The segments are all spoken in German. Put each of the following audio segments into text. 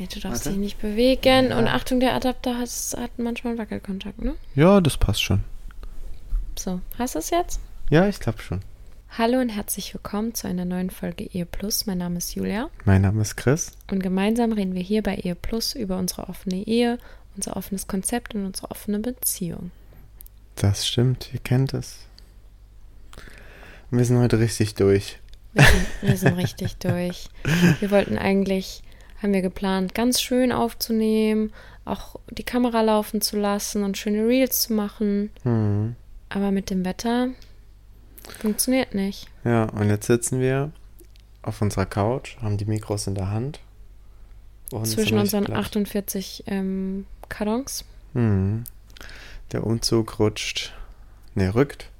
Ja, du darfst dich nicht bewegen. Und Achtung, der Adapter hat, hat manchmal Wackelkontakt, ne? Ja, das passt schon. So, hast du es jetzt? Ja, ich glaube schon. Hallo und herzlich willkommen zu einer neuen Folge Ehe Plus. Mein Name ist Julia Mein Name ist Chris. und gemeinsam reden wir hier bei Ehe Plus über unsere offene Ehe, unser offenes Konzept und unsere offene Beziehung. Das stimmt, ihr kennt es. Wir sind heute richtig durch. Wir sind, wir sind richtig durch. Wir wollten eigentlich, haben wir geplant, ganz schön aufzunehmen, auch die Kamera laufen zu lassen und schöne Reels zu machen. Hm. Aber mit dem Wetter funktioniert nicht. Ja, und jetzt sitzen wir auf unserer Couch, haben die Mikros in der Hand. Und Zwischen unseren richtig 48 ähm, Kartons. platt. Hm. Der Umzug rutscht, ne, rückt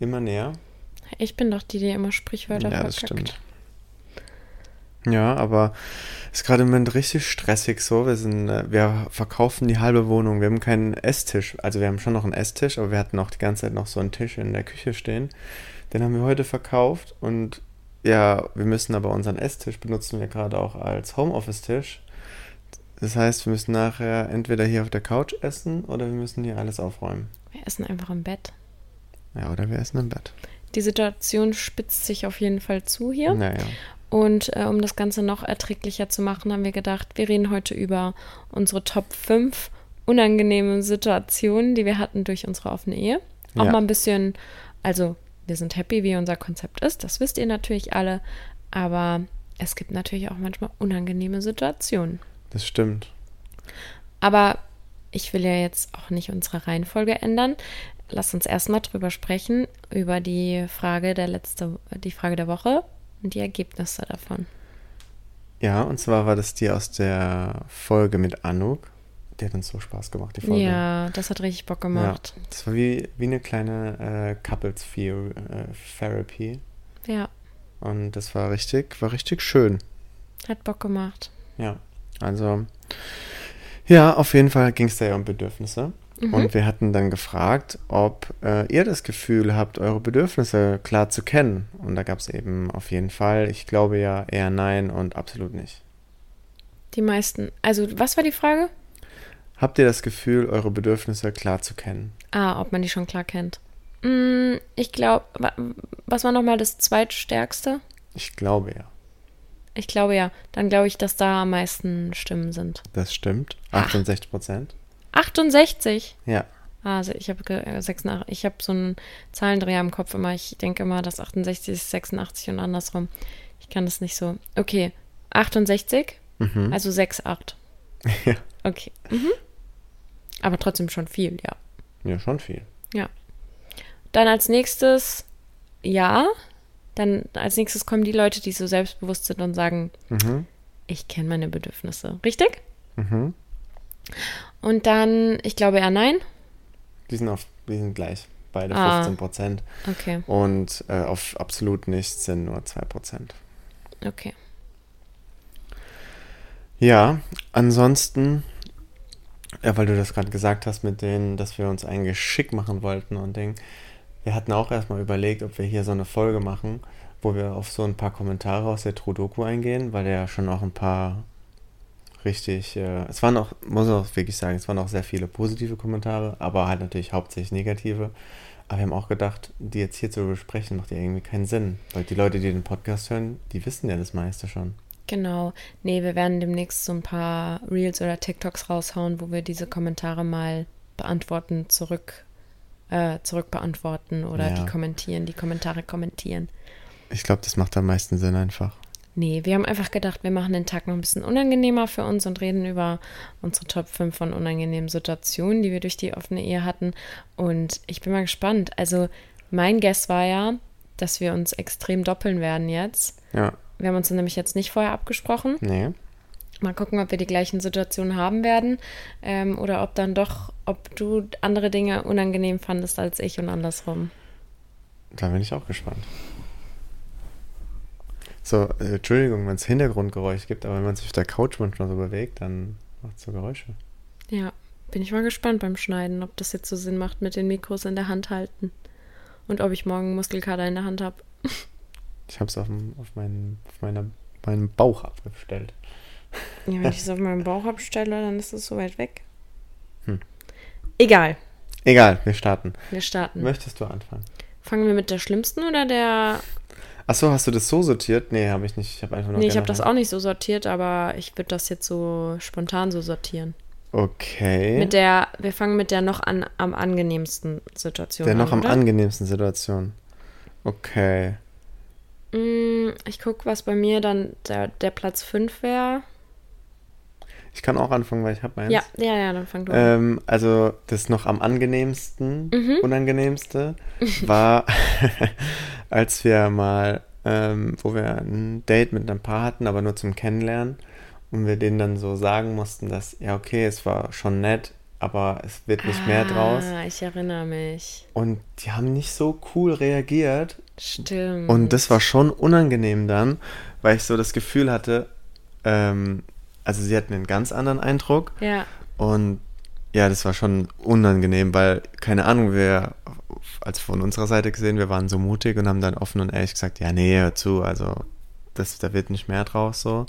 immer näher. Ich bin doch die, die immer Sprichwörter ja, das verkackt. stimmt. Ja, aber ist gerade im Moment richtig stressig so. Wir sind, äh, wir verkaufen die halbe Wohnung. Wir haben keinen Esstisch. Also wir haben schon noch einen Esstisch, aber wir hatten auch die ganze Zeit noch so einen Tisch in der Küche stehen. Den haben wir heute verkauft und ja, wir müssen aber unseren Esstisch benutzen wir gerade auch als Homeoffice-Tisch. Das heißt, wir müssen nachher entweder hier auf der Couch essen oder wir müssen hier alles aufräumen. Wir essen einfach im Bett. Ja, oder wir essen im Bett. Die Situation spitzt sich auf jeden Fall zu hier. Naja. Und äh, um das Ganze noch erträglicher zu machen, haben wir gedacht, wir reden heute über unsere Top 5 unangenehme Situationen, die wir hatten durch unsere offene Ehe. Auch Ja. mal ein bisschen, also wir sind happy, wie unser Konzept ist, das wisst ihr natürlich alle, aber es gibt natürlich auch manchmal unangenehme Situationen. Das stimmt. Aber ich will ja jetzt auch nicht unsere Reihenfolge ändern. Lass uns erstmal drüber sprechen, über die Frage der letzte, die Frage der Woche und die Ergebnisse davon. Ja, und zwar war das die aus der Folge mit Anuk. Die hat uns so Spaß gemacht, die Folge. Ja, das hat richtig Bock gemacht. Ja, das war wie, wie eine kleine äh, Couples äh, Therapy. Ja, Und das war richtig, war richtig schön. hat Bock gemacht. Ja, also ja, auf jeden Fall ging es da ja um Bedürfnisse. Mhm. Und wir hatten dann gefragt, ob äh, ihr das Gefühl habt, eure Bedürfnisse klar zu kennen. Und da gab es eben auf jeden Fall, ich glaube ja, eher nein und absolut nicht. Die meisten. Also, was war die Frage? Habt ihr das Gefühl, eure Bedürfnisse klar zu kennen? Ah, ob man die schon klar kennt. Mm, ich glaube, was war nochmal das zweitstärkste? Ich glaube ja. Ich glaube ja. Dann glaube ich, dass da am meisten Stimmen sind. Das stimmt. 68 Prozent. 68. Ja. Also ich habe äh, 86, ich habe so einen Zahlendreher im Kopf immer. Ich denke immer, dass 68 ist 86 und andersrum. Ich kann das nicht so. Okay, 68, Mhm. also 6, 8. Ja. Okay. Mhm. Aber trotzdem schon viel, ja. Ja, schon viel. Ja. Dann als nächstes ja. Dann als nächstes kommen die Leute, die so selbstbewusst sind und sagen, Mhm. ich kenne meine Bedürfnisse. Richtig? Mhm. Und dann, ich glaube eher nein. Die sind, auf, die sind gleich. Beide Ah. 15 Prozent. Okay, Und äh, auf absolut nichts sind nur 2 Prozent. okay. Ja, ansonsten, ja, weil du das gerade gesagt hast mit denen, dass wir uns eigentlich schick machen wollten und Ding. Wir hatten auch erstmal überlegt, ob wir hier so eine Folge machen, wo wir auf so ein paar Kommentare aus der Trudoku eingehen, weil ja schon auch ein paar richtig, äh, es waren auch, muss ich auch wirklich sagen, es waren auch sehr viele positive Kommentare, aber halt natürlich hauptsächlich negative. Aber wir haben auch gedacht, die jetzt hier zu besprechen, macht ja irgendwie keinen Sinn. Weil die Leute, die den Podcast hören, die wissen ja das meiste schon. Genau. Nee, wir werden demnächst so ein paar Reels oder TikToks raushauen, wo wir diese Kommentare mal beantworten, zurück, äh, zurück beantworten oder Ja. die kommentieren, die Kommentare kommentieren. Ich glaube, das macht am meisten Sinn einfach. Nee, wir haben einfach gedacht, wir machen den Tag noch ein bisschen unangenehmer für uns und reden über unsere Top 5 von unangenehmen Situationen, die wir durch die offene Ehe hatten. Und ich bin mal gespannt. Also, mein Guess war ja, dass wir uns extrem doppeln werden jetzt. Ja. Wir haben uns nämlich jetzt nicht vorher abgesprochen. Nee. Mal gucken, ob wir die gleichen Situationen haben werden ähm, oder ob dann doch, ob du andere Dinge unangenehm fandest als ich und andersrum. Da bin ich auch gespannt. So, äh, Entschuldigung, wenn es Hintergrundgeräusch gibt, aber wenn man sich auf der Couch manchmal so bewegt, dann macht es so Geräusche. Ja, bin ich mal gespannt beim Schneiden, ob das jetzt so Sinn macht mit den Mikros in der Hand halten und ob ich morgen Muskelkater in der Hand habe. Ich habe es auf, dem- auf, meinen, auf meiner, meinen Bauch abgestellt. Ja, wenn ich es auf meinem Bauch abstelle, dann ist es so weit weg. Hm. Egal, Egal, wir starten. wir starten. Möchtest du anfangen? Fangen wir mit der schlimmsten oder der. Achso, hast du das so sortiert? Nee, habe ich nicht. Ich habe einfach nur Nee, ich habe das auch nicht so sortiert, aber ich würde das jetzt so spontan so sortieren. Okay. Mit der, wir fangen mit der noch an, am angenehmsten Situation der an. noch am oder? angenehmsten Situation. Okay. Mm, Ich gucke, was bei mir dann der, der Platz 5 wäre. Ich kann auch anfangen, weil ich habe meins. Ja, ja, ja, dann fang du an. Ähm, also das noch am angenehmsten, unangenehmste war, als wir mal, ähm, wo wir ein Date mit einem Paar hatten, aber nur zum Kennenlernen und wir denen dann so sagen mussten, dass ja okay, es war schon nett, aber es wird nicht mehr draus. Ah, ich erinnere mich. Und die haben nicht so cool reagiert Stimmt. und das war schon unangenehm dann, weil ich so das Gefühl hatte, ähm, also sie hatten einen ganz anderen Eindruck Ja, und ja, das war schon unangenehm, weil, keine Ahnung, wir, als von unserer Seite gesehen, wir waren so mutig und haben dann offen und ehrlich gesagt, ja, nee, hör zu, also das, da wird nicht mehr draus so.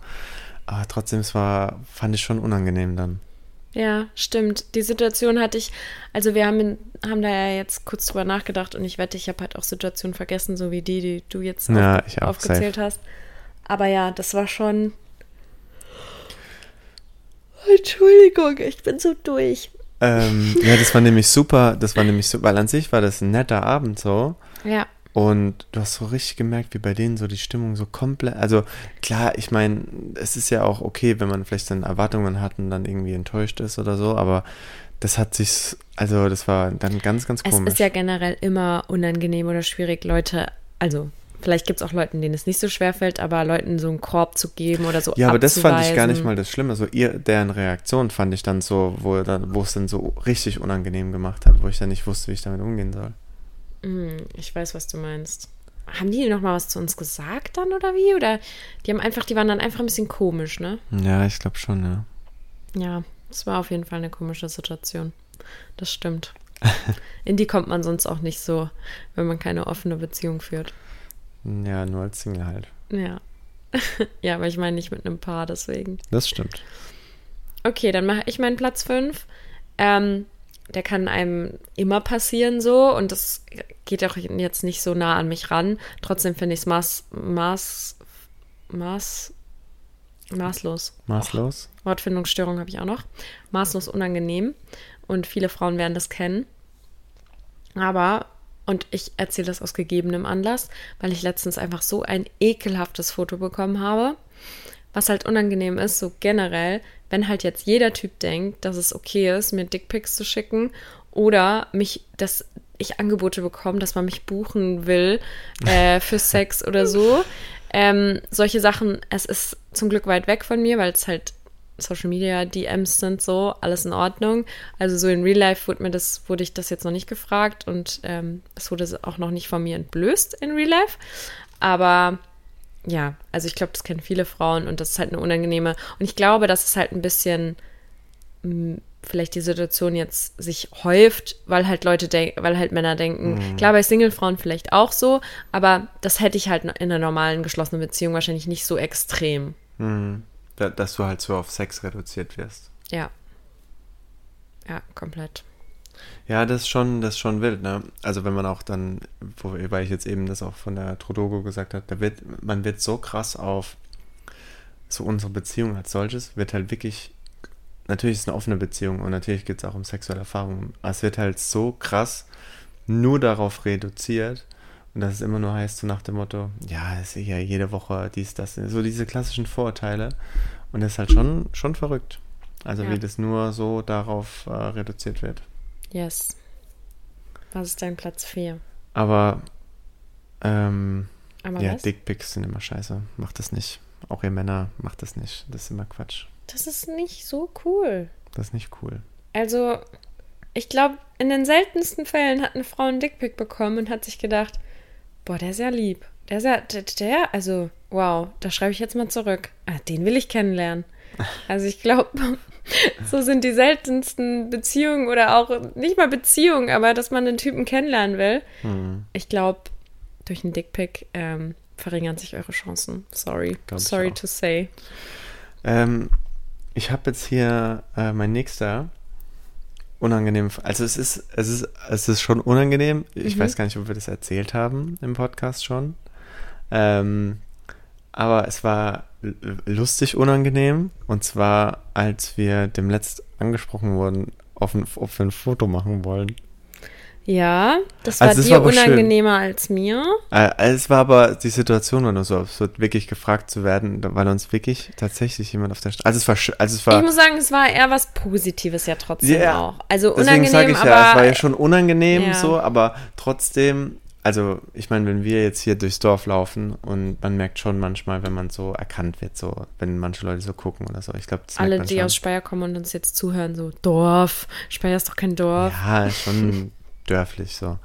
Aber trotzdem, es war, fand ich schon unangenehm dann. ja, stimmt. Die Situation hatte ich, also wir haben, haben da ja jetzt kurz drüber nachgedacht und ich wette, ich habe halt auch Situationen vergessen, so wie die, die du jetzt Ja, auch, aufgezählt safe. hast. Aber ja, das war schon. Entschuldigung, ich bin so durch. Ähm, ja, das war nämlich super, das war nämlich super, weil an sich war das ein netter Abend so. Ja, Und du hast so richtig gemerkt, wie bei denen so die Stimmung so komplett. Also klar, ich meine, es ist ja auch okay, wenn man vielleicht dann Erwartungen hat und dann irgendwie enttäuscht ist oder so, aber das hat sich, also das war dann ganz, ganz es komisch. ist ja generell immer unangenehm oder schwierig, Leute, also vielleicht gibt es auch Leuten, denen es nicht so schwer fällt, aber Leuten so einen Korb zu geben oder so ja, aber das fand ich gar nicht abzuweisen. mal das Schlimme. So ihr, deren Reaktion fand ich dann so, wo, dann, wo es dann so richtig unangenehm gemacht hat, wo ich dann nicht wusste, wie ich damit umgehen soll. Hm, Ich weiß, was du meinst. Haben die noch mal was zu uns gesagt dann oder wie? Oder die haben einfach, die waren dann einfach ein bisschen komisch, ne? Ja, ich glaube schon, ja. Ja, es war auf jeden Fall eine komische Situation. Das stimmt. In die kommt man sonst auch nicht so, wenn man keine offene Beziehung führt. Ja, nur als Single halt. Ja. ja, aber ich meine nicht mit einem Paar, deswegen. Das stimmt. Okay, dann mache ich meinen Platz 5. Ähm, der kann einem immer passieren so und das geht auch jetzt nicht so nah an mich ran. Trotzdem finde ich es maß, maß, maß, maßlos. Maßlos. Wortfindungsstörung habe ich auch noch. Maßlos unangenehm und viele Frauen werden das kennen. Aber, und ich erzähle das aus gegebenem Anlass, weil ich letztens einfach so ein ekelhaftes Foto bekommen habe. Was halt unangenehm ist, so generell, wenn halt jetzt jeder Typ denkt, dass es okay ist, mir Dickpics zu schicken oder mich, dass ich Angebote bekomme, dass man mich buchen will äh, für Sex oder so. Ähm, solche Sachen, es ist zum Glück weit weg von mir, weil es halt Social Media DMs sind so, alles in Ordnung. Also so in Real Life wurde mir das, wurde ich das jetzt noch nicht gefragt und ähm, es wurde auch noch nicht von mir entblößt in Real Life. Aber ja, also ich glaube, das kennen viele Frauen und das ist halt eine unangenehme. Und ich glaube, dass es halt ein bisschen mh, vielleicht die Situation jetzt sich häuft, weil halt Leute denken, weil halt Männer denken, klar bei Single-Frauen vielleicht auch so, aber das hätte ich halt in einer normalen geschlossenen Beziehung wahrscheinlich nicht so extrem. Mhm. Da, dass du halt so auf Sex reduziert wirst. Ja. Ja, komplett. Ja, das ist schon, das ist schon wild, ne? Also wenn man auch dann, wo, weil ich jetzt eben das auch von der Trodogo gesagt habe, da wird, man wird so krass auf so unsere Beziehung als solches, wird halt wirklich, natürlich ist es eine offene Beziehung und natürlich geht es auch um sexuelle Erfahrungen, aber es wird halt so krass nur darauf reduziert Und das ist immer nur heißt so nach dem Motto, ja, ist ja jede Woche dies, das, so diese klassischen Vorurteile. Und das ist halt schon, schon verrückt. Also Ja. wie das nur so darauf äh, reduziert wird. Yes. Was ist dein Platz 4? Aber ähm, Aber ja, was? Dickpics sind immer scheiße. Macht das nicht. Auch ihr Männer macht das nicht. Das ist immer Quatsch. Das ist nicht so cool. Das ist nicht cool. Also, ich glaube, in den seltensten Fällen hat eine Frau einen Dickpick bekommen und hat sich gedacht, boah, der ist ja lieb. Der ist ja, der, der also, wow, da schreibe ich jetzt mal zurück. Ah, den will ich kennenlernen. Also ich glaube, so sind die seltensten Beziehungen oder auch nicht mal Beziehungen, aber dass man einen Typen kennenlernen will. Hm. Ich glaube, durch einen Dickpick ähm, verringern sich eure Chancen. Sorry. Glaub Sorry to say. Ähm, ich habe jetzt hier äh, mein nächster unangenehm. Also es ist, es ist, es ist schon unangenehm. Ich Mhm. weiß gar nicht, ob wir das erzählt haben im Podcast schon. Ähm, aber es war lustig unangenehm. Und zwar, als wir dem letzt angesprochen wurden, auf ein, ob wir ein Foto machen wollen. Ja, das war Also es dir war aber schön. unangenehmer als mir. Äh, es war aber, die Situation war nur so absurd, wirklich gefragt zu werden, weil uns wirklich tatsächlich jemand auf der Straße. Also es war, also es war. Ich muss sagen, es war eher was Positives ja trotzdem Ja, auch. Also Deswegen unangenehm, sage ich aber ja, es war ja schon unangenehm Ja. so, aber trotzdem, also ich meine, wenn wir jetzt hier durchs Dorf laufen und man merkt schon manchmal, wenn man so erkannt wird, so, wenn manche Leute so gucken oder so. Ich glaube, das alle, die schon. aus Speyer kommen und uns jetzt zuhören, so Dorf. Speyer ist doch kein Dorf. Ja, schon dörflich so.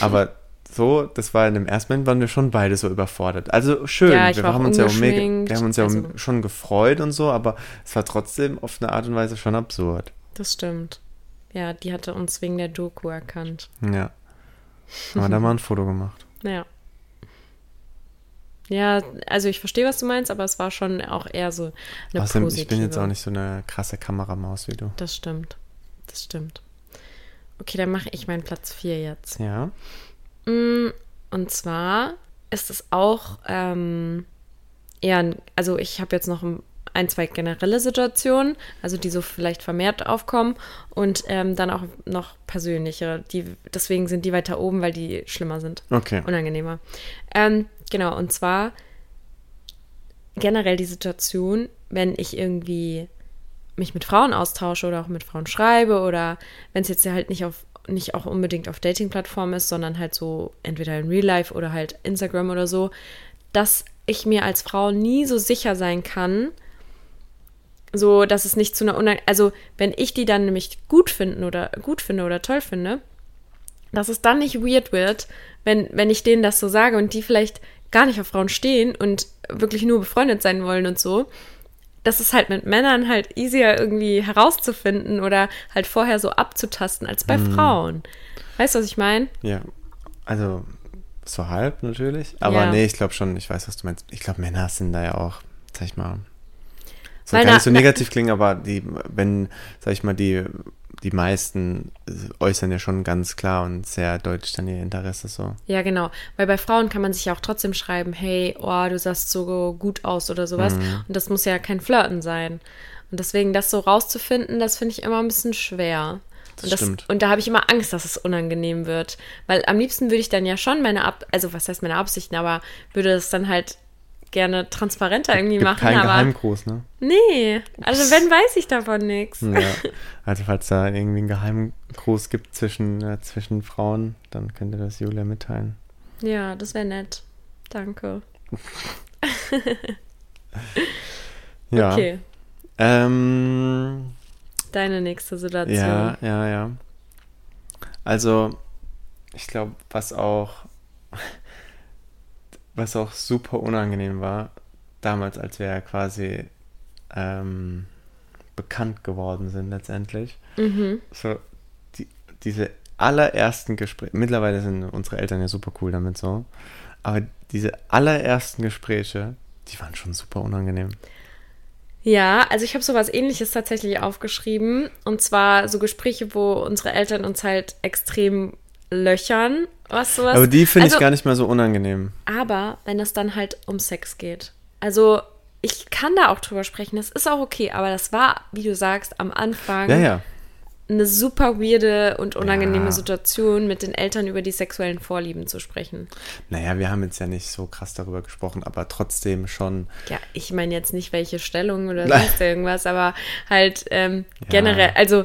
Aber so, das war in dem ersten Moment, waren wir schon beide so überfordert. Also schön, Ja, wir haben uns ja mega, wir haben uns ja also- schon gefreut und so, aber es war trotzdem auf eine Art und Weise schon absurd. Das stimmt. Ja, die hatte uns wegen der Doku erkannt. Ja. Aber da mal ein Foto gemacht. Ja. Ja, also ich verstehe, was du meinst, aber es war schon auch eher so eine Außerdem, positive. ich bin jetzt auch nicht so eine krasse Kameramaus wie du. Das stimmt. Das stimmt. Okay, dann mache ich meinen Platz 4 jetzt. Ja. Mm, Und zwar ist es auch ähm, eher, ein- also ich habe jetzt noch ein, zwei generelle Situationen, also die so vielleicht vermehrt aufkommen und ähm, dann auch noch persönliche. Die, deswegen sind die weiter oben, weil die schlimmer sind. Okay. Unangenehmer. Ähm, genau, und zwar generell die Situation, wenn ich irgendwie mich mit Frauen austausche oder auch mit Frauen schreibe oder wenn es jetzt ja halt nicht auf nicht auch unbedingt auf Dating-Plattformen ist, sondern halt so entweder in Real Life oder halt Instagram oder so, dass ich mir als Frau nie so sicher sein kann, so dass es nicht zu einer Unang also wenn ich die dann nämlich gut finden oder gut finde oder toll finde, dass es dann nicht weird wird, wenn, wenn ich denen das so sage und die vielleicht gar nicht auf Frauen stehen und wirklich nur befreundet sein wollen und so. Das ist halt mit Männern halt easier irgendwie herauszufinden oder halt vorher so abzutasten als bei Frauen. Weißt du, was ich meine? Ja. Also, so halb natürlich. Aber Ja. nee, ich glaube schon, ich weiß, was du meinst. Ich glaube, Männer sind da ja auch, sag ich mal. Weil gar na- nicht so negativ klingen, aber die, wenn, sag ich mal, die, die meisten äußern ja schon ganz klar und sehr deutlich dann ihr Interesse so. Ja, genau. Weil bei Frauen kann man sich ja auch trotzdem schreiben, hey, oh, du sahst so gut aus oder sowas. Mhm. Und das muss ja kein Flirten sein. Und deswegen das so rauszufinden, das finde ich immer ein bisschen schwer. Und, das, stimmt. und da habe ich immer Angst, dass es unangenehm wird. Weil am liebsten würde ich dann ja schon meine Ab also was heißt meine Absichten, aber würde es dann halt gerne transparenter irgendwie Gibt machen. kein aber Geheimgruß, ne? nee, also wenn weiß ich davon nichts. Ja. Also falls da irgendwie ein Geheimgruß gibt zwischen, äh, zwischen Frauen, dann könnte das Julia mitteilen. Ja, das wäre nett. Danke. Ja. Okay, Ähm, deine nächste Situation. Ja, ja, ja. Also, ich glaube, was auch, was auch super unangenehm war, damals, als wir ja quasi ähm, bekannt geworden sind letztendlich, Mhm. so die, diese allerersten Gespräche, mittlerweile sind unsere Eltern ja super cool damit so, aber diese allerersten Gespräche, die waren schon super unangenehm. Ja, also ich habe sowas ähnliches tatsächlich aufgeschrieben. Und zwar so Gespräche, wo unsere Eltern uns halt extrem löchern, was sowas. Aber die finde also, ich gar nicht mehr so unangenehm. Aber wenn es dann halt um Sex geht. Also ich kann da auch drüber sprechen, das ist auch okay, aber das war, wie du sagst, am Anfang Ja, ja. eine super weirde und unangenehme Ja. Situation, mit den Eltern über die sexuellen Vorlieben zu sprechen. Naja, wir haben jetzt ja nicht so krass darüber gesprochen, aber trotzdem schon. Ja, ich meine jetzt nicht welche Stellung oder sonst irgendwas, aber halt ähm, generell, also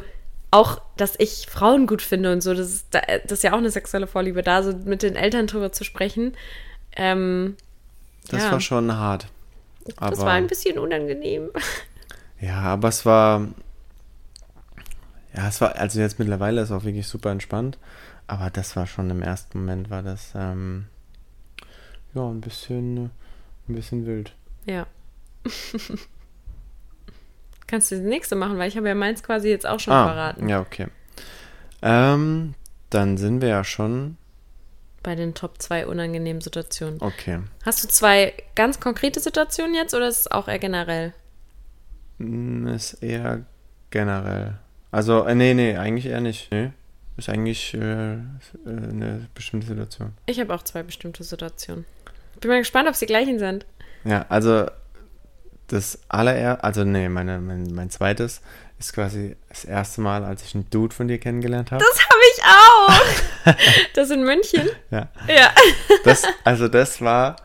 auch, dass ich Frauen gut finde und so, das ist, da- das ist ja auch eine sexuelle Vorliebe, da so mit den Eltern drüber zu sprechen. Ähm, Das Ja. war schon hart. Aber, das war ein bisschen unangenehm. Ja, aber es war. Ja, es war, also jetzt mittlerweile ist es auch wirklich super entspannt. Aber das war schon im ersten Moment, war das, ähm, ja, ein bisschen, ein bisschen wild. Ja. Kannst du das nächste machen, weil ich habe ja meins quasi jetzt auch schon verraten. Ah, ja, okay. Ähm, dann sind wir ja schon, Bei den Top 2 unangenehmen Situationen. okay. Hast du zwei ganz konkrete Situationen jetzt oder ist es auch eher generell? Mm, Ist eher generell. Also, äh, nee, nee, eigentlich eher nicht. Nee. Ist eigentlich äh, eine bestimmte Situation. Ich habe auch zwei bestimmte Situationen. Bin mal gespannt, ob sie gleichen sind. Ja, also das allererste, also nee, meine, mein, mein zweites ist quasi das erste Mal, als ich einen Dude von dir kennengelernt habe. Das habe ich auch. das in München? Ja, Ja. das, also das war,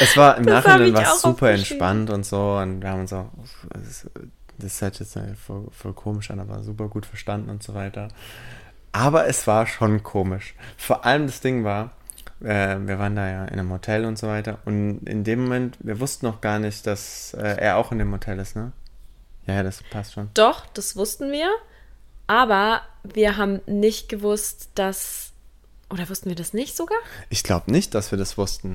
es war im Das Nachhinein war super entspannt und so und wir haben uns auch, das, das hört jetzt voll, voll komisch an, aber super gut verstanden und so weiter. Aber es war schon komisch. Vor allem das Ding war, äh, wir waren da ja in einem Hotel und so weiter und in dem Moment, wir wussten noch gar nicht, dass äh, er auch in dem Hotel ist, ne? Ja, ja, das passt schon. Doch, das wussten wir. Aber wir haben nicht gewusst, dass. Oder wussten wir das nicht sogar? Ich glaube nicht, dass wir das wussten.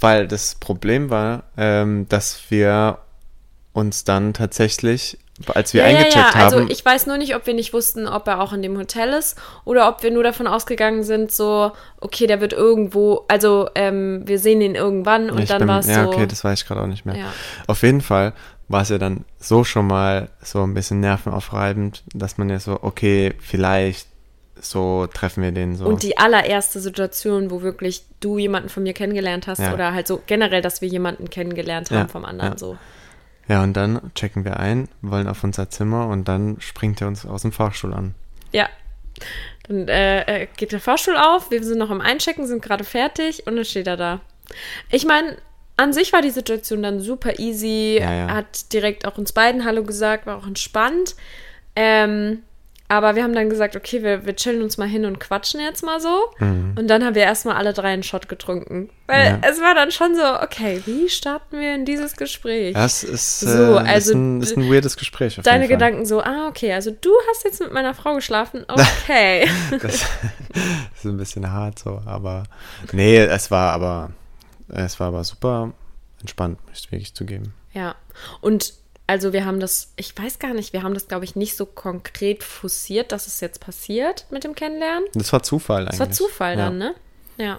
Weil das Problem war, ähm, dass wir uns dann tatsächlich, als wir ja, ja, eingecheckt ja. haben, Also ich weiß nur nicht, ob wir nicht wussten, ob er auch in dem Hotel ist oder ob wir nur davon ausgegangen sind, so, okay, der wird irgendwo, also ähm, wir sehen ihn irgendwann und ich dann war es ja, so. okay, das weiß ich gerade auch nicht mehr. Ja. Auf jeden Fall war es ja dann so schon mal so ein bisschen nervenaufreibend, dass man ja so, okay, vielleicht so treffen wir den so. Und die allererste Situation, wo wirklich du jemanden von mir kennengelernt hast Ja. oder halt so generell, dass wir jemanden kennengelernt haben Ja, vom anderen ja. so. ja, und dann checken wir ein, wollen auf unser Zimmer und dann springt er uns aus dem Fahrstuhl an. Ja. Dann äh, äh, geht der Fahrstuhl auf, wir sind noch am Einchecken, sind gerade fertig und dann steht er da. Ich meine, an sich war die Situation dann super easy, Ja, ja. hat direkt auch uns beiden Hallo gesagt, war auch entspannt. Ähm, aber wir haben dann gesagt, okay, wir, wir chillen uns mal hin und quatschen jetzt mal so. Und dann haben wir erstmal alle drei einen Shot getrunken. Weil Mhm. Ja. es war dann schon so, okay, wie starten wir in dieses Gespräch? Das ist, So, äh, also ist, ein, ist ein weirdes Gespräch. Deine. Gedanken so, ah, okay, also du hast jetzt mit meiner Frau geschlafen, okay. Das ist ein bisschen hart so, aber nee, es war aber es war aber super entspannt, muss ich wirklich zugeben. Ja, und also wir haben das, ich weiß gar nicht, wir haben das, glaube ich, nicht so konkret forciert, dass es jetzt passiert mit dem Kennenlernen. Das war Zufall eigentlich. Es war Zufall ja. dann, ne? Ja.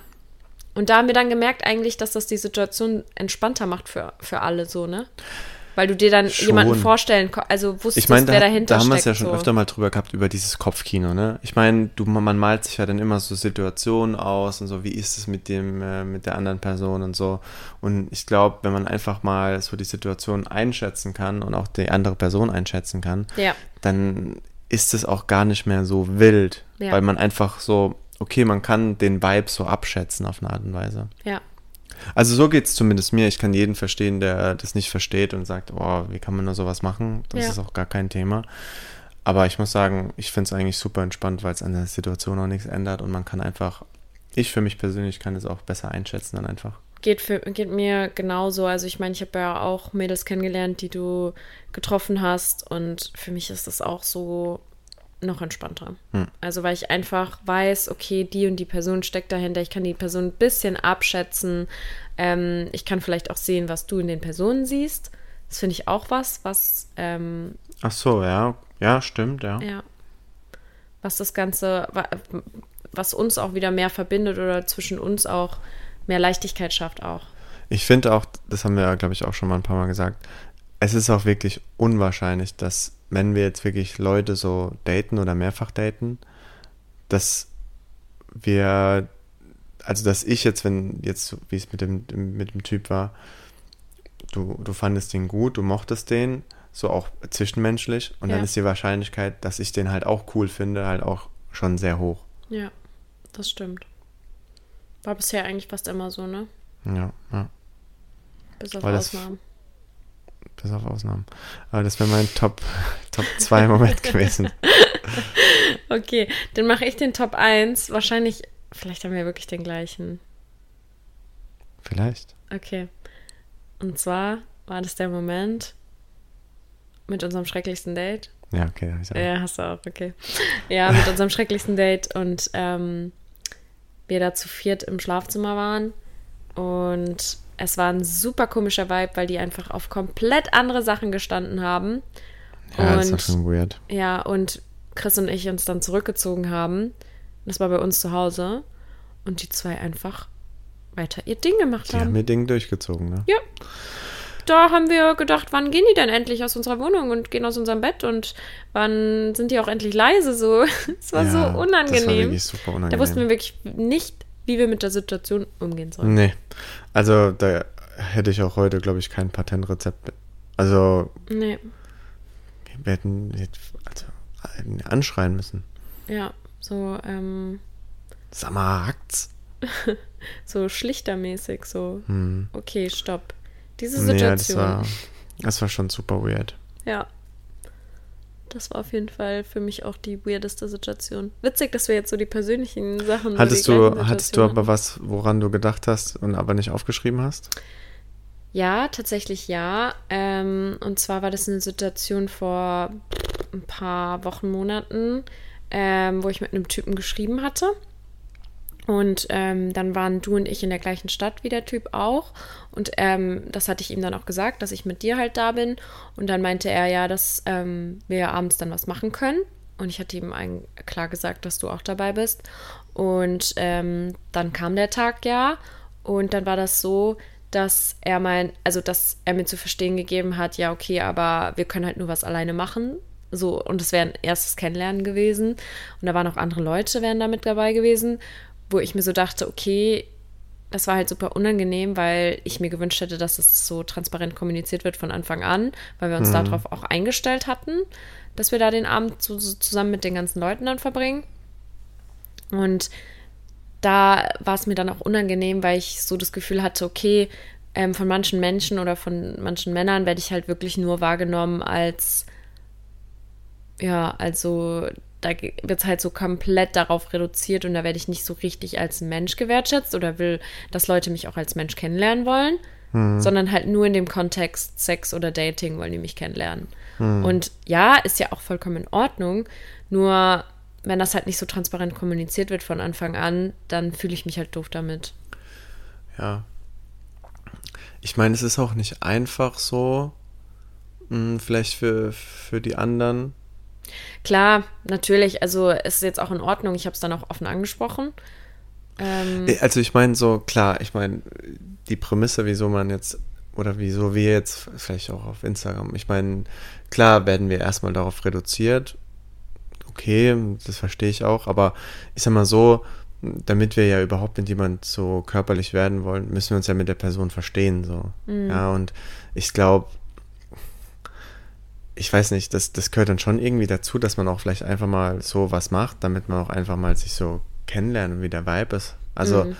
Und da haben wir dann gemerkt eigentlich, dass das die Situation entspannter macht für, für alle so, ne? Weil du dir dann Schon. jemanden vorstellen, also wusstest, Ich meine, da, wer dahinter da haben wir es ja schon so. öfter mal drüber gehabt, über dieses Kopfkino, ne? Ich meine, du, man malt sich ja dann immer so Situationen aus und so, wie ist es mit dem, äh, mit der anderen Person und so. Und ich glaube, wenn man einfach mal so die Situation einschätzen kann und auch die andere Person einschätzen kann, Ja. dann ist es auch gar nicht mehr so wild, Ja. weil man einfach so, okay, man kann den Vibe so abschätzen auf eine Art und Weise. Ja. Also so geht es zumindest mir. Ich kann jeden verstehen, der das nicht versteht und sagt, oh, wie kann man nur sowas machen? Das Ja. ist auch gar kein Thema. Aber ich muss sagen, ich finde es eigentlich super entspannt, weil es an der Situation auch nichts ändert und man kann einfach, ich für mich persönlich kann es auch besser einschätzen dann einfach. Geht, für, geht mir genauso. Also ich meine, ich habe ja auch Mädels kennengelernt, die du getroffen hast. Und für mich ist das auch so noch entspannter. Also weil ich einfach weiß, okay, die und die Person steckt dahinter. Ich kann die Person ein bisschen abschätzen. Ähm, ich kann vielleicht auch sehen, was du in den Personen siehst. Das finde ich auch was, was, ähm, Ach so, ja. Ja, stimmt, ja. ja, was das Ganze, wa- was uns auch wieder mehr verbindet oder zwischen uns auch mehr Leichtigkeit schafft auch. Ich finde auch, das haben wir ja, glaube ich, auch schon mal ein paar Mal gesagt, es ist auch wirklich unwahrscheinlich, dass, wenn wir jetzt wirklich Leute so daten oder mehrfach daten, dass wir, also dass ich jetzt, wenn jetzt, wie es mit dem, mit dem Typ war, du, du fandest den gut, du mochtest den, so auch zwischenmenschlich, und dann Ja. ist die Wahrscheinlichkeit, dass ich den halt auch cool finde, halt auch schon sehr hoch. Ja, das stimmt. War bisher eigentlich fast immer so, ne? Ja, ja. Bis auf Weil Ausnahmen. Bis auf Ausnahmen. Aber das wäre mein Top, Top 2 Moment gewesen. Okay, dann mache ich den Top 1. Wahrscheinlich, vielleicht haben wir wirklich den gleichen. Vielleicht. Okay. Und zwar war das der Moment mit unserem schrecklichsten Date. Ja, okay. hab ich auch. Ja, hast du auch, okay. Ja, mit unserem schrecklichsten Date und ähm, wir da zu viert im Schlafzimmer waren. Und es war ein super komischer Vibe, weil die einfach auf komplett andere Sachen gestanden haben. Ja, das war und schon weird. ja, und Chris und ich uns dann zurückgezogen haben. Das war bei uns zu Hause. Und die zwei einfach weiter ihr Ding gemacht Die haben haben. ihr Ding durchgezogen, ne? Ja. Da haben wir gedacht, wann gehen die denn endlich aus unserer Wohnung und gehen aus unserem Bett und wann sind die auch endlich leise so? Es war Ja, so Das war unangenehm. wirklich super unangenehm. Da wussten wir wirklich nicht, wie wir mit der Situation umgehen sollen. Nee. Also, da hätte ich auch heute, glaube ich, kein Patentrezept. Also, Nee, wir hätten also, anschreien müssen. ja, so, ähm, Sag mal, hackt's? so schlichtermäßig, so, okay, stopp. Diese Nee, das Situation. war, das war schon super weird. Ja. Das war auf jeden Fall für mich auch die weirdeste Situation. Witzig, dass wir jetzt so die persönlichen Sachen. Hattest so du, hattest du aber was, woran du gedacht hast und aber nicht aufgeschrieben hast? Ja, tatsächlich ja. Ähm, und zwar war das eine Situation vor ein paar Wochen, Monaten, ähm, wo ich mit einem Typen geschrieben hatte. Und ähm, dann waren du und ich in der gleichen Stadt wie der Typ auch. Und ähm, das hatte ich ihm dann auch gesagt, dass ich mit dir halt da bin. Und dann meinte er ja, dass ähm, wir abends dann was machen können. Und ich hatte ihm ein, klar gesagt, dass du auch dabei bist. Und ähm, dann kam der Tag ja. Und dann war das so, dass er mein, also dass er mir zu verstehen gegeben hat, ja, okay, aber wir können halt nur was alleine machen. So, und es wäre ein erstes Kennenlernen gewesen. Und da waren auch andere Leute, wären da dabei gewesen, wo ich mir so dachte, okay, das war halt super unangenehm, weil ich mir gewünscht hätte, dass es so transparent kommuniziert wird von Anfang an, weil wir uns darauf auch eingestellt hatten, dass wir da den Abend so, so zusammen mit den ganzen Leuten dann verbringen. Und da war es mir dann auch unangenehm, weil ich so das Gefühl hatte, okay, ähm, von manchen Menschen oder von manchen Männern werde ich halt wirklich nur wahrgenommen als, ja, also da wird es halt so komplett darauf reduziert und da werde ich nicht so richtig als Mensch gewertschätzt oder will, dass Leute mich auch als Mensch kennenlernen wollen, sondern halt nur in dem Kontext Sex oder Dating wollen die mich kennenlernen. Und ja, ist ja auch vollkommen in Ordnung, nur wenn das halt nicht so transparent kommuniziert wird von Anfang an, dann fühle ich mich halt doof damit. Ja. Ich meine, es ist auch nicht einfach so, mh, vielleicht für, für die anderen. Klar, natürlich, also es ist jetzt auch in Ordnung, ich habe es dann auch offen angesprochen. Ähm, Äh, Also ich meine so, klar, ich meine, die Prämisse, wieso man jetzt, oder wieso wir jetzt, vielleicht auch auf Instagram, ich meine, klar werden wir erstmal darauf reduziert. Okay, das verstehe ich auch, aber ich sag mal so, damit wir ja überhaupt mit jemand so körperlich werden wollen, müssen wir uns ja mit der Person verstehen, so. Ja, und ich glaube, ich weiß nicht, das, das gehört dann schon irgendwie dazu, dass man auch vielleicht einfach mal so was macht, damit man auch einfach mal sich so kennenlernt und wie der Vibe ist. Also,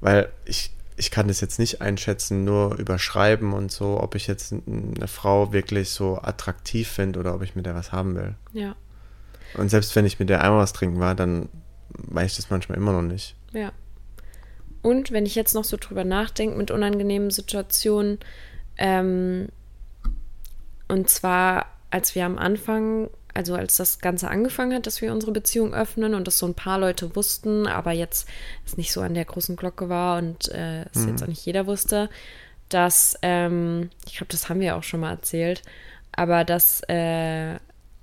weil ich, ich kann das jetzt nicht einschätzen, nur überschreiben und so, ob ich jetzt eine Frau wirklich so attraktiv finde oder ob ich mit der was haben will. ja, Und selbst wenn ich mit der einmal was trinken war, dann weiß ich das manchmal immer noch nicht. ja. Und wenn ich jetzt noch so drüber nachdenke mit unangenehmen Situationen, ähm, und zwar, als wir am Anfang, also als das Ganze angefangen hat, dass wir unsere Beziehung öffnen und das so ein paar Leute wussten, aber jetzt es nicht so an der großen Glocke war und äh, es jetzt auch nicht jeder wusste, dass, ähm, ich glaube, das haben wir auch schon mal erzählt, aber dass äh,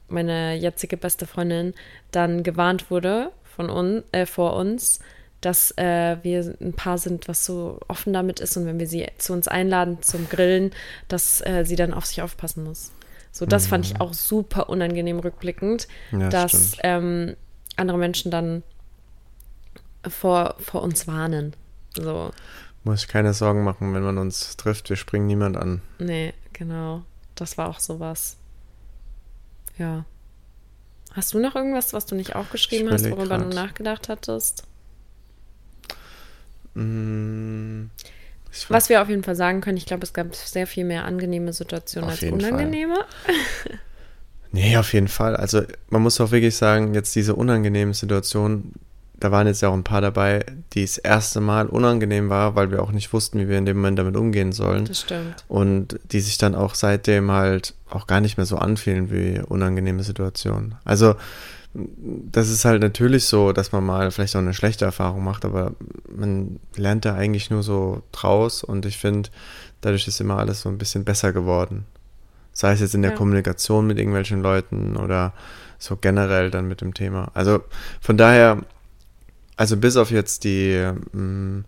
meine jetzige beste Freundin dann gewarnt wurde von uns, äh, vor uns, dass äh, wir ein Paar sind, was so offen damit ist und wenn wir sie zu uns einladen zum Grillen, dass äh, sie dann auf sich aufpassen muss. So, das fand ich auch super unangenehm rückblickend, Mhm. Ja, dass ähm, andere Menschen dann vor, vor uns warnen. So, Muss ich keine Sorgen machen, wenn man uns trifft. Wir springen niemand an. nee, genau. Das war auch sowas. Ja. Hast du noch irgendwas, was du nicht aufgeschrieben hast, worüber du grad. nachgedacht hattest? Mm, ich Was wir auf jeden Fall sagen können, ich glaube, es gab sehr viel mehr angenehme Situationen als Fall. unangenehme. Nee, auf jeden Fall. Also man muss auch wirklich sagen, jetzt diese unangenehmen Situationen, da waren jetzt ja auch ein paar dabei, die das erste Mal unangenehm war, weil wir auch nicht wussten, wie wir in dem Moment damit umgehen sollen. Das stimmt. Und die sich dann auch seitdem halt auch gar nicht mehr so anfühlen wie unangenehme Situationen. Also das ist halt natürlich so, dass man mal vielleicht auch eine schlechte Erfahrung macht, aber man lernt da eigentlich nur so draus und ich finde, dadurch ist immer alles so ein bisschen besser geworden. Sei es jetzt in der Ja. Kommunikation mit irgendwelchen Leuten oder so generell dann mit dem Thema. Also von daher, also bis auf jetzt die, ähm,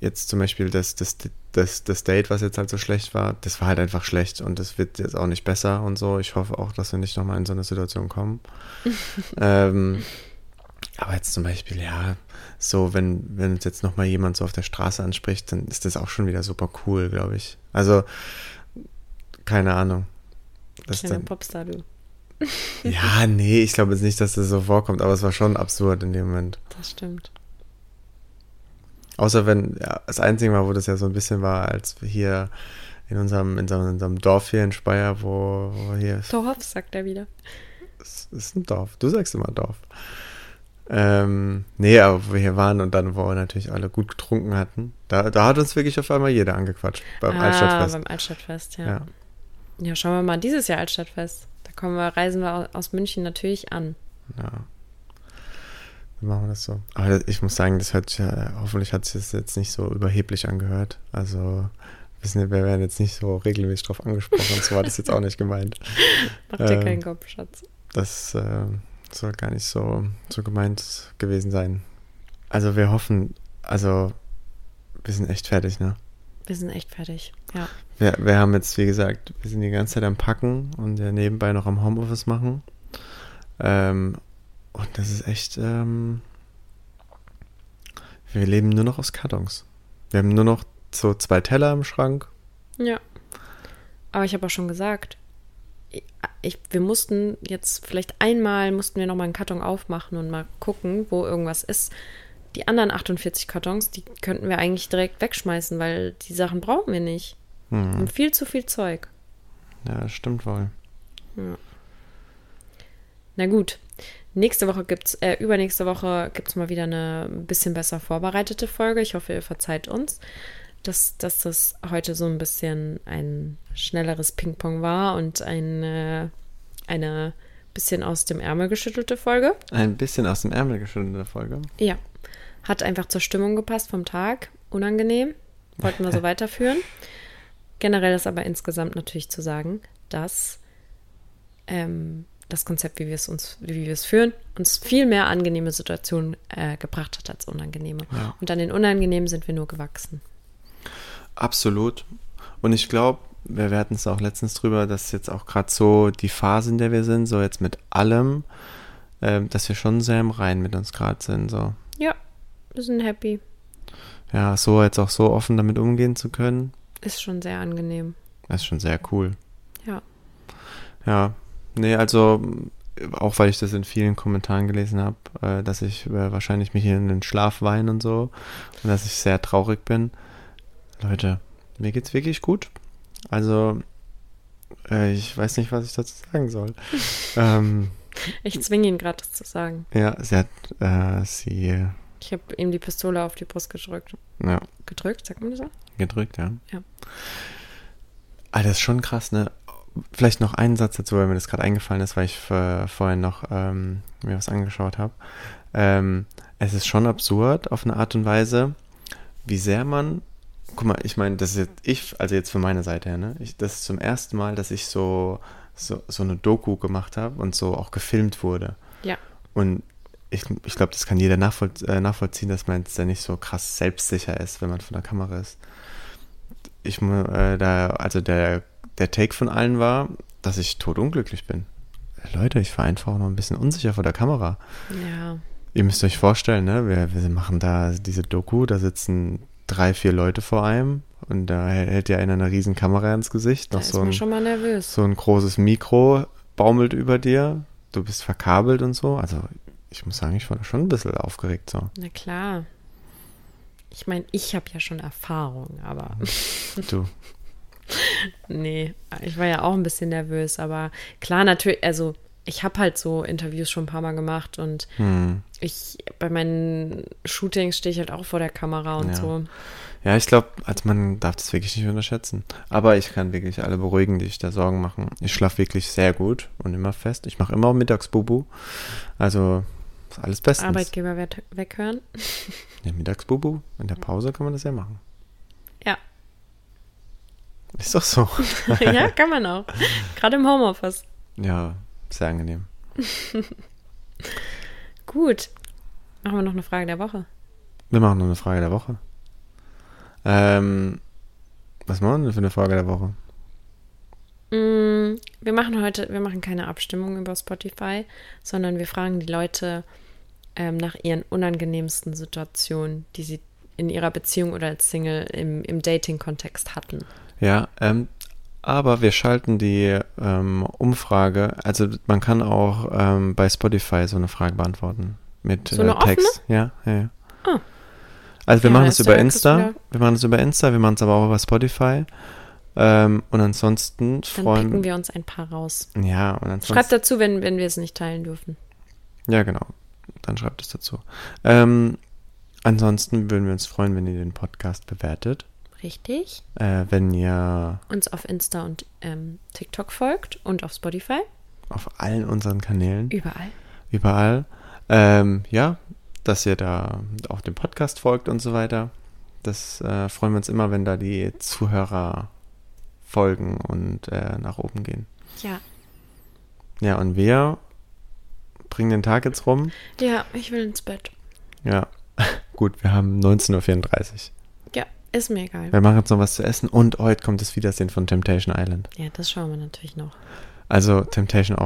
jetzt zum Beispiel das, das, das, das Date, was jetzt halt so schlecht war, das war halt einfach schlecht und das wird jetzt auch nicht besser und so. Ich hoffe auch, dass wir nicht nochmal in so eine Situation kommen. ähm, aber jetzt zum Beispiel, ja, so, wenn, wenn uns jetzt nochmal jemand so auf der Straße anspricht, dann ist das auch schon wieder super cool, glaube ich. Also, keine Ahnung. Das Kleiner dann, Popstar, du. ja, nee, ich glaube jetzt nicht, dass das so vorkommt, aber es war schon absurd in dem Moment. Das stimmt. Außer wenn, ja, das einzige Mal, wo das ja so ein bisschen war, als wir hier in unserem, in unserem, in unserem Dorf hier in Speyer, wo, wo hier, Dorf, sagt er wieder. es ist ein Dorf, du sagst immer Dorf. Ähm, nee, aber wo wir hier waren und dann, wo wir natürlich alle gut getrunken hatten, da, da hat uns wirklich auf einmal jeder angequatscht beim ah, Altstadtfest. beim Altstadtfest, ja. ja. ja. schauen wir mal, dieses Jahr Altstadtfest. Da kommen wir, reisen wir au- aus München natürlich an. Ja. Dann machen wir das so. Aber ich muss sagen, das hört ja, hoffentlich hat sich das jetzt nicht so überheblich angehört. Also, wissen wir, werden jetzt nicht so regelmäßig drauf angesprochen. so war das jetzt auch nicht gemeint. Mach dir Ähm, keinen Kopf, Schatz. Das äh, soll gar nicht so, so gemeint gewesen sein. Also, wir hoffen, also, wir sind echt fertig, ne? Wir sind echt fertig. Ja. Wir, wir haben jetzt, wie gesagt, wir sind die ganze Zeit am Packen und ja nebenbei noch am Homeoffice machen. Ähm, und das ist echt, ähm, wir leben nur noch aus Kartons. Wir haben nur noch so zwei Teller im Schrank. Ja. Aber ich habe auch schon gesagt, ich, wir mussten jetzt vielleicht einmal mussten wir noch mal einen Karton aufmachen und mal gucken, wo irgendwas ist. Die anderen 48 Kartons, die könnten wir eigentlich direkt wegschmeißen, weil die Sachen brauchen wir nicht. Wir haben viel zu viel Zeug. Ja, das stimmt wohl. Na gut. Nächste Woche gibt's, äh, übernächste Woche gibt's mal wieder eine ein bisschen besser vorbereitete Folge. Ich hoffe, ihr verzeiht uns, dass, dass das heute so ein bisschen ein schnelleres Ping-Pong war und eine, eine bisschen aus dem Ärmel geschüttelte Folge. Ein bisschen aus dem Ärmel geschüttelte Folge. Ja. Hat einfach zur Stimmung gepasst vom Tag. Unangenehm. Wollten wir so weiterführen. Generell ist aber insgesamt natürlich zu sagen, dass ähm, das Konzept, wie wir es uns, wie wir es führen, uns viel mehr angenehme Situationen äh, gebracht hat als unangenehme. Ja. Und an den Unangenehmen sind wir nur gewachsen. Absolut. Und ich glaube, wir, wir hatten es auch letztens drüber, dass jetzt auch gerade so die Phase, in der wir sind, so jetzt mit allem, ähm, dass wir schon sehr im Reinen mit uns gerade sind. So. Ja, wir sind happy. Ja, so jetzt auch so offen damit umgehen zu können, Ist schon sehr angenehm. das ist schon sehr cool. Ja. Ja, nee, also auch weil ich das in vielen Kommentaren gelesen habe, äh, dass ich äh, wahrscheinlich mich hier in den Schlaf weine und so und dass ich sehr traurig bin. Leute, mir geht's wirklich gut. Also äh, ich weiß nicht, was ich dazu sagen soll. ähm, Ich zwinge ihn gerade, das zu sagen. ja, sie hat äh, sie Ich habe ihm die Pistole auf die Brust gedrückt. ja, Gedrückt, sagt man das so? gedrückt, ja. Ja. Ah, das ist schon krass, ne? Vielleicht noch einen Satz dazu, weil mir das gerade eingefallen ist, weil ich vorhin noch ähm, mir was angeschaut habe. Ähm, es ist schon absurd auf eine Art und Weise, wie sehr man guck mal, ich meine, das ist jetzt ich, also jetzt von meiner Seite her, ne? Ich, das ist zum ersten Mal, dass ich so, so, so eine Doku gemacht habe und so auch gefilmt wurde. Ja. Und ich, ich glaube, das kann jeder nachvoll, äh, nachvollziehen, dass man jetzt da nicht so krass selbstsicher ist, wenn man von der Kamera ist. Ich äh, da, also der, der Take von allen war, dass ich totunglücklich bin. Leute, ich war einfach noch ein bisschen unsicher vor der Kamera. Ja. Ihr müsst euch vorstellen, ne? Wir, wir machen da diese Doku, da sitzen drei, vier Leute vor einem und da hält ja einer eine riesen Kamera ins Gesicht. Da Noch ist so man ein, schon mal nervös. so ein großes Mikro baumelt über dir. Du bist verkabelt und so. Also ich muss sagen, ich war da schon ein bisschen aufgeregt so. Na klar. Ich meine, ich habe ja schon Erfahrung, aber Du. nee, ich war ja auch ein bisschen nervös, aber klar, natürlich, also ich habe halt so Interviews schon ein paar Mal gemacht und Hm. ich bei meinen Shootings stehe ich halt auch vor der Kamera und Ja. so. Ja, ich glaube, also man darf das wirklich nicht unterschätzen. Aber ich kann wirklich alle beruhigen, die sich da Sorgen machen. Ich schlafe wirklich sehr gut und immer fest. Ich mache immer Mittagsbubu. Also ist alles bestens. Arbeitgeber we- weghören. Ja, Mittagsbubu. In der Pause kann man das ja machen. Ja. Ist doch so. ja, kann man auch. Gerade im Homeoffice. ja, sehr angenehm. Gut. Machen wir noch eine Frage der Woche. Wir machen noch eine Frage der Woche. Ähm, was machen wir denn für eine Frage der Woche? Mm, Wir machen heute, wir machen keine Abstimmung über Spotify, sondern wir fragen die Leute ähm, nach ihren unangenehmsten Situationen, die sie in ihrer Beziehung oder als Single im, im Dating-Kontext hatten. Ja, ähm, aber wir schalten die ähm, Umfrage, also man kann auch ähm, bei Spotify so eine Frage beantworten mit So eine äh, Text. Ja, ja, ja. Ah. Also wir Ja, machen es über Insta, wir machen es über Insta, wir machen es aber auch über Spotify. Ähm, und ansonsten Dann freuen picken wir uns ein paar raus. Ja, und ansonsten. Schreibt dazu, wenn, wenn wir es nicht teilen dürfen. Ja, genau. Dann schreibt es dazu. Ähm, ansonsten würden wir uns freuen, wenn ihr den Podcast bewertet. Richtig. Äh, wenn ihr Uns auf Insta und ähm, TikTok folgt und auf Spotify. auf allen unseren Kanälen, Überall. überall, ähm, ja, dass ihr da auch dem Podcast folgt und so weiter. Das äh, freuen wir uns immer, wenn da die Zuhörer folgen und äh, nach oben gehen. Ja. Ja, und wir bringen den Tag jetzt rum. Ja, ich will ins Bett. Ja, gut, wir haben 19.34 Uhr. Ist mir egal. Wir machen jetzt noch was zu essen und heute kommt das Wiedersehen von Temptation Island. Ja, das schauen wir natürlich noch. Also Temptation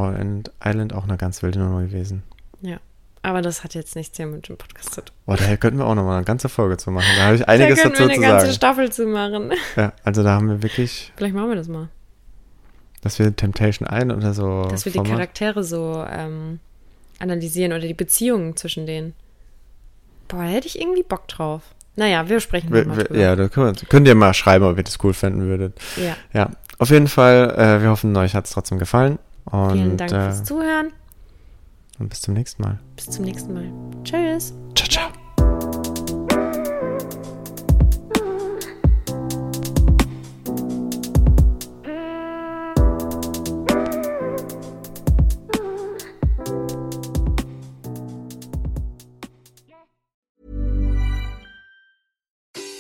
Island, auch eine ganz wilde Nummer gewesen. Ja. Aber das hat jetzt nichts hier mit dem Podcast zu tun. Boah, daher könnten wir auch noch mal eine ganze Folge zu machen. Da habe ich einiges da dazu wir eine zu ganze sagen. Staffel zu machen. Ja, also da haben wir wirklich, Vielleicht machen wir das mal. dass wir Temptation Island oder so. Dass wir die Format- Charaktere so ähm, analysieren oder die Beziehungen zwischen denen. Boah, da hätte ich irgendwie Bock drauf. Naja, wir sprechen Wir, wir, drüber. ja, da könnt, ihr- könnt ihr mal schreiben, ob ihr das cool fänden würdet. Ja. Ja, auf jeden Fall, äh, wir hoffen, euch hat es trotzdem gefallen. Und, Vielen Dank äh, fürs Zuhören. und bis zum nächsten Mal. Bis zum nächsten Mal. Tschüss. Ciao, ciao.